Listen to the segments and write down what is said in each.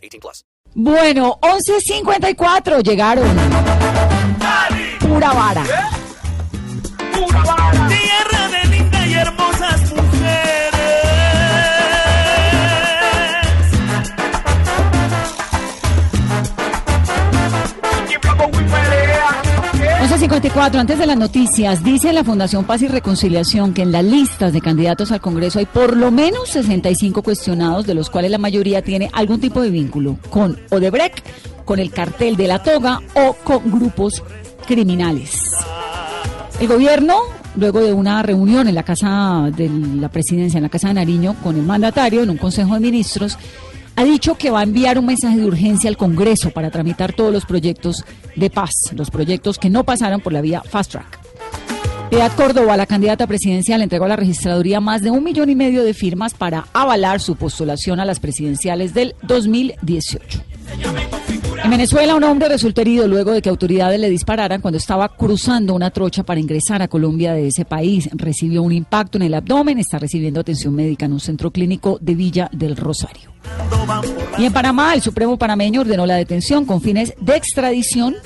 18 plus. Bueno, 11.54 llegaron. Pura vara. Tierra de linda 11.54, antes de las noticias, dice la Fundación Paz y Reconciliación que en las listas de candidatos al Congreso hay por lo menos 65 cuestionados, de los cuales la mayoría tiene algún tipo de vínculo con Odebrecht, con el cartel de la toga o con grupos criminales. El gobierno, luego de una reunión en la Casa de la Presidencia, en la Casa de Nariño, con el mandatario, en un Consejo de Ministros, ha dicho que va a enviar un mensaje de urgencia al Congreso para tramitar todos los proyectos de paz, los proyectos que no pasaron por la vía Fast Track. Piedad Córdoba, la candidata presidencial, entregó a la registraduría más de un millón y medio de firmas para avalar su postulación a las presidenciales del 2018. En Venezuela, un hombre resultó herido luego de que autoridades le dispararan cuando estaba cruzando una trocha para ingresar a Colombia de ese país. Recibió un impacto en el abdomen, está recibiendo atención médica en un centro clínico de Villa del Rosario. Y en Panamá, el Supremo panameño ordenó la detención con fines de extradición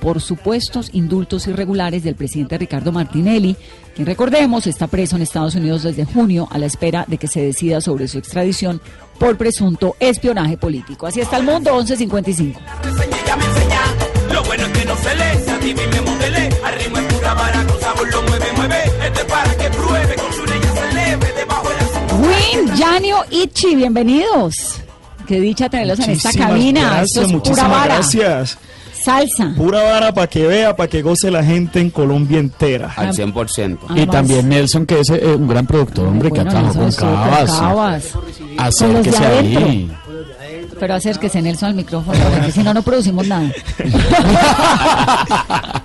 por supuestos indultos irregulares del presidente Ricardo Martinelli, quien recordemos está preso en Estados Unidos desde junio a la espera de que se decida sobre su extradición por presunto espionaje político. Así está el mundo, 1155. Ella me enseña. Lo bueno es que no se lee. Si a ti me modele. Al ritmo es pura vara. Con sabor lo mueve, mueve. Este para que pruebe. Con su leña se eleve. Debajo de la Win, Janio, Ichi, bienvenidos. Qué dicha tenerlos en esta Muchísimas cabina. Gracias, Esto es pura muchísimas vara. gracias. Salsa. Pura vara para que vea, para que goce la gente en Colombia entera. al 100%. Ah, Y más. también Nelson, que es eh, un gran productor, hombre, que ha trabajado con Cabas. Cabas. Acérquese ahí. Pero acérquese Nelson al micrófono, porque si no, no producimos nada.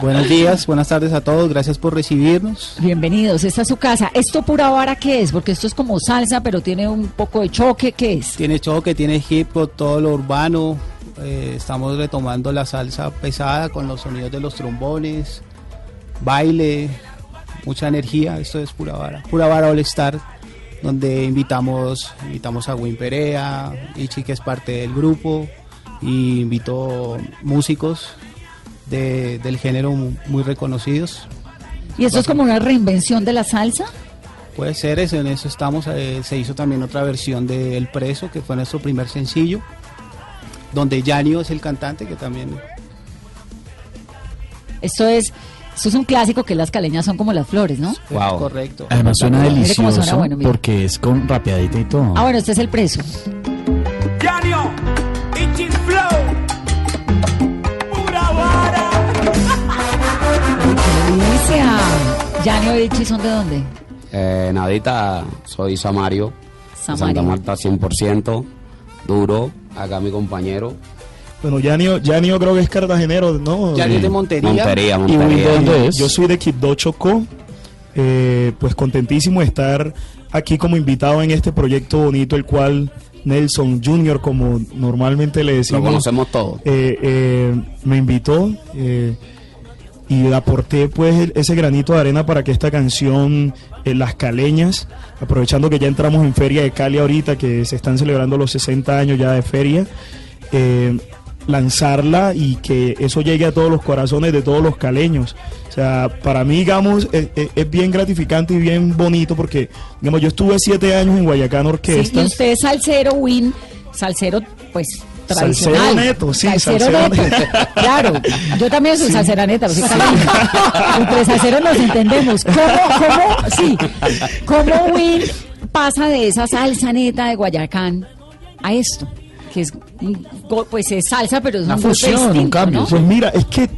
Buenos días, buenas tardes a todos, gracias por recibirnos. Bienvenidos, esta es su casa. ¿Esto pura vara qué es? Porque esto es como salsa, pero tiene un poco de choque. ¿Qué es? Tiene choque, tiene hip hop, todo lo urbano. Eh, estamos retomando la salsa pesada con los sonidos de los trombones, baile, mucha energía. Esto es pura vara. Pura vara All Star, donde invitamos, invitamos a Win Perea, Ichi que es parte del grupo, y invito músicos de- del género mu- muy reconocidos. ¿Y esto es como una reinvención de la salsa? Puede ser, eso, en eso estamos. eh, se hizo también otra versión de El Preso, que fue nuestro primer sencillo, donde Yanio es el cantante, que también... Esto es, esto es un clásico que las caleñas son como las flores, ¿no? Wow. Correcto. Además suena delicioso suena bueno, mire. porque es con rapeadita y todo. Ah, bueno, este es el preso. Yanio. Itchy Flow. Pura vara. ¡Qué delicia! Janio y Ichi son de dónde? Eh, Nadita, soy Samario. Samario. Santa Marta 100%. Duro. Acá mi compañero. Bueno, Yanio, Yanio creo que es cartagenero, ¿no? Yanio es de Montería. Montería, y Montería. ¿Dónde es? Yo soy de Quibdó Chocó. Eh, pues contentísimo de estar aquí como invitado en este proyecto bonito, el cual Nelson Jr., como normalmente le Lo decimos, conocemos todos. eh, eh, me invitó eh, y aporté pues ese granito de arena para que esta canción eh, Las Caleñas, aprovechando que ya entramos en Feria de Cali ahorita, que se están celebrando los 60 años ya de feria, eh, lanzarla y que eso llegue a todos los corazones de todos los caleños. O sea, para mí, digamos, es, es- es bien gratificante y bien bonito porque, digamos, yo estuve siete años en Guayacán Sí, Orquesta. y usted es salsero, Win, salsero, pues, tradicional. Salsero neto, sí, Salsero salsero neto. neto. Claro, yo también soy salsera neta, caleña. Entre salseros nos entendemos. ¿Cómo, cómo, sí, cómo Win pasa de esa salsa neta de Guayacán a esto? Que es, pues es salsa, pero es Una un fusión, un distinto, cambio, ¿no? sí. Pues mira, es que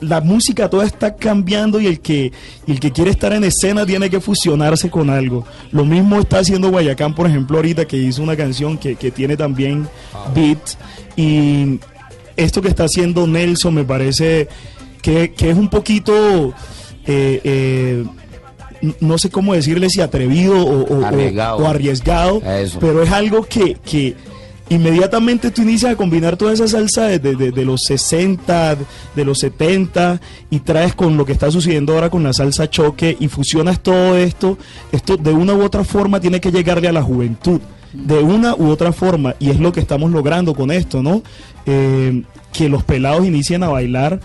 la música toda está cambiando y el que y el que quiere estar en escena tiene que fusionarse con algo. Lo mismo está haciendo Guayacán, por ejemplo, ahorita que hizo una canción que, que tiene también beats y esto que está haciendo Nelson me parece que, que es un poquito eh, eh, no sé cómo decirle si atrevido o, o- o- Arriesgado. pero es algo que, que inmediatamente tú inicias a combinar toda esa salsa de, de- de- los 60, de los 70 y traes con lo que está sucediendo ahora con la salsa choque y fusionas todo esto, esto de una u otra forma tiene que llegarle a la juventud, de una u otra forma y es lo que estamos logrando con esto, ¿no? Eh, que los pelados inicien a bailar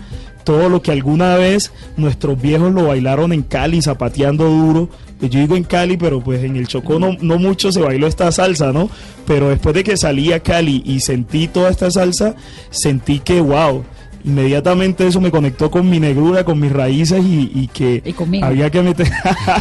todo lo que alguna vez nuestros viejos lo bailaron en Cali, zapateando duro. Yo digo en Cali, pero pues en el Chocó no, no mucho se bailó esta salsa, ¿no? Pero después de que salí a Cali y sentí toda esta salsa, sentí que, wow, inmediatamente eso me conectó con mi negrura, con mis raíces y, y que Y había que meter...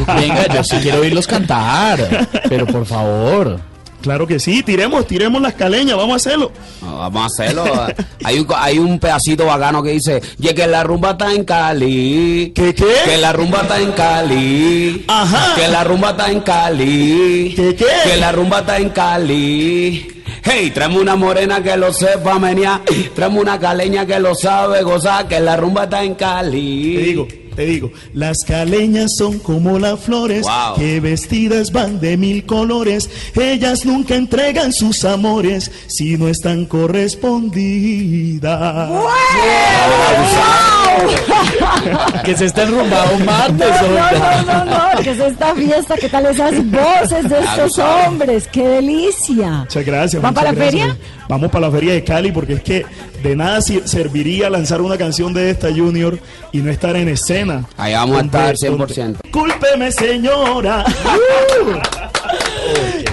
Venga, yo sí quiero oírlos cantar. Pero por favor. Claro que sí, tiremos, tiremos las caleñas, vamos a hacerlo. No, vamos a hacerlo. hay, un, hay un pedacito bacano que dice, y que la rumba está en Cali. ¿Qué, qué? Que la rumba está en Cali. Ajá. Que la rumba está en Cali. ¿Qué, qué? Que la rumba está en Cali. Hey, traemos una morena que lo sepa menear. Traemos una caleña que lo sabe gozar. Que la rumba está en Cali. Te digo, te digo, las caleñas son como las flores Wow. que vestidas van de mil colores. Ellas nunca entregan sus amores si no están correspondidas. Que se está enrumbado un martes. No, no, no, no, ¿qué es esta fiesta? ¿Qué tal esas voces de estos hombres? ¡Qué delicia! Muchas gracias. ¿Van muchas para la gracias. feria? Vamos para la feria de Cali porque es que de nada serviría lanzar una canción de esta Junior y no estar en escena. Ahí vamos a estar 100%. donde- Cúlpeme, señora.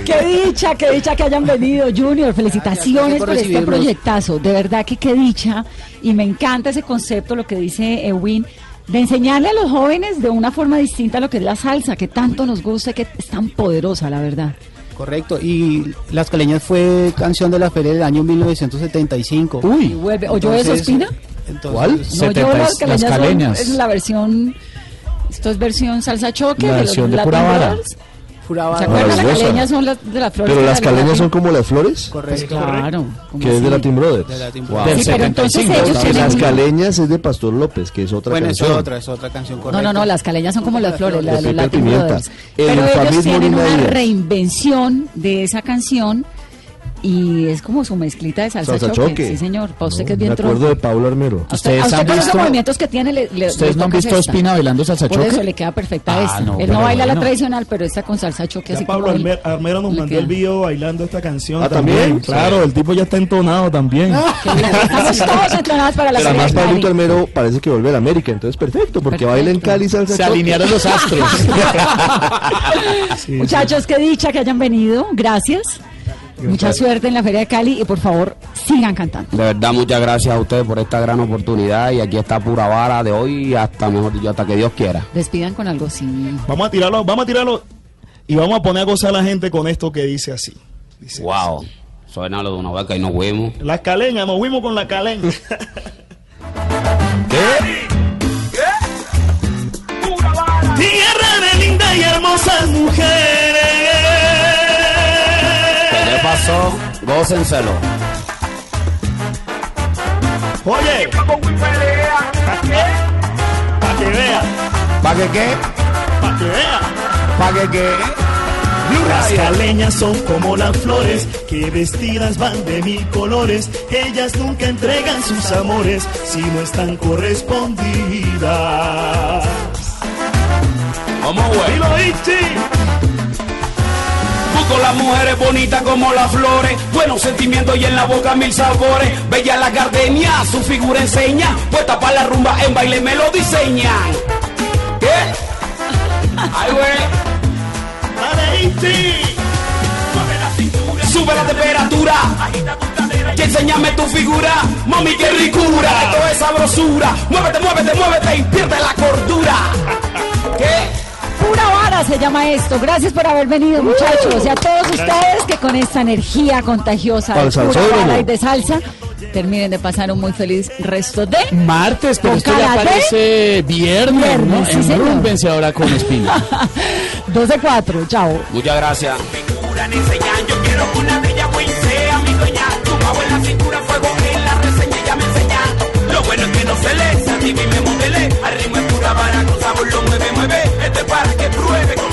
¡Qué dicha, qué dicha que hayan venido, Junior! Felicitaciones por por este proyectazo. De verdad que qué dicha. Y me encanta ese concepto, lo que dice Ewin, de enseñarle a los jóvenes de una forma distinta lo que es la salsa, que tanto nos gusta y que es tan poderosa, la verdad. Correcto, y Las Caleñas fue canción de la feria del año 1975. Y vuelve. ¿Oyó eso, Espina? Entonces- ¿Cuál? No, yo 70 las las caleñas, son- es la versión. Esto es versión salsa choque. La de los versión de pura vara. ¿Se acuerdan? Las caleñas son las de las flores. Pero las la caleñas Latin- son como las flores, Correcto. Claro. ¿cómo que es de? Latin Brothers. De Latin Wow. Brothers. Sí, pero entonces 75, ellos tienen- las caleñas es de Pastor López, que es otra Bueno, es canción. otra, es otra canción No, correcta. no, no, las caleñas son como las flores, la de De Latin Pimienta. Brothers. El Pero ellos tienen una Díaz. reinvención de esa canción y es como su mezclita de salsa, Salsa choque. choque. Sí, señor. Para usted No, que es bien Me acuerdo de Pablo Armero. A usted, a ¿Ustedes usted han con visto- movimientos que tiene le, le ¿Ustedes le no han visto a esta. Ospina bailando salsa Por choque? eso le queda perfecta Ah, esta. no, Él no baila la bueno. tradicional, pero esta con salsa choque Ya así Pablo como él- Armer- Armero nos mandó queda. el video bailando esta canción. Ah, ¿también? Claro, el tipo ya está entonado también. Bien. Estamos todos entrenados para la Pero además. Pablito Armero parece que vuelve a la América, entonces perfecto, porque baila en Cali salsa Se choque. alinearon los astros. Sí, Muchachos, qué dicha que hayan venido. Gracias. Mucha suerte en la Feria de Cali y por favor sigan cantando. De verdad, muchas gracias a ustedes por esta gran oportunidad. Y aquí está pura vara de hoy hasta, mejor dicho, hasta que Dios quiera. Despidan con algo sí. Vamos a tirarlo, vamos a tirarlo y vamos a poner a gozar a la gente con esto que dice así. Dice Wow. Suena lo de una vaca y nos fuimos. Las caleñas, nos fuimos con la caleña. Tierra ¿Qué pasó? Gócenselo. Oye, para que vea, ¿Para qué qué? para que vea. ¿Para qué qué? Las caleñas son como las flores que vestidas van de mil colores. Ellas nunca entregan sus amores si no están correspondidas. Vamos, güey. Busco las mujeres bonitas como las flores, buenos sentimientos y en la boca mil sabores. Bella la gardenia, su figura enseña, puesta para la rumba en baile me lo diseñan. ¿Qué? Ay, güey. Dale, Ichi. Sube la temperatura. Y enséñame tu figura, mami, qué ricura. Esto es sabrosura. Muévete, muévete, muévete y pierde la cordura. Se llama esto. Gracias por haber venido, muchachos. Y a todos ustedes que con esta energía contagiosa de pura y de salsa terminen de pasar un muy feliz resto de... Martes, pero esto ya parece viernes, Viernes, ¿no? sí, ahora con Espina. 12 4, chao. Muchas gracias. Yo quiero que una de ellas güey sea mi dueña. Tumbado en la cintura, fuego en la reseña, ella me enseña. Lo bueno es que no se le, a ti me modelé. Al ritmo es pura diablo mueve, mueve, este para que pruebe.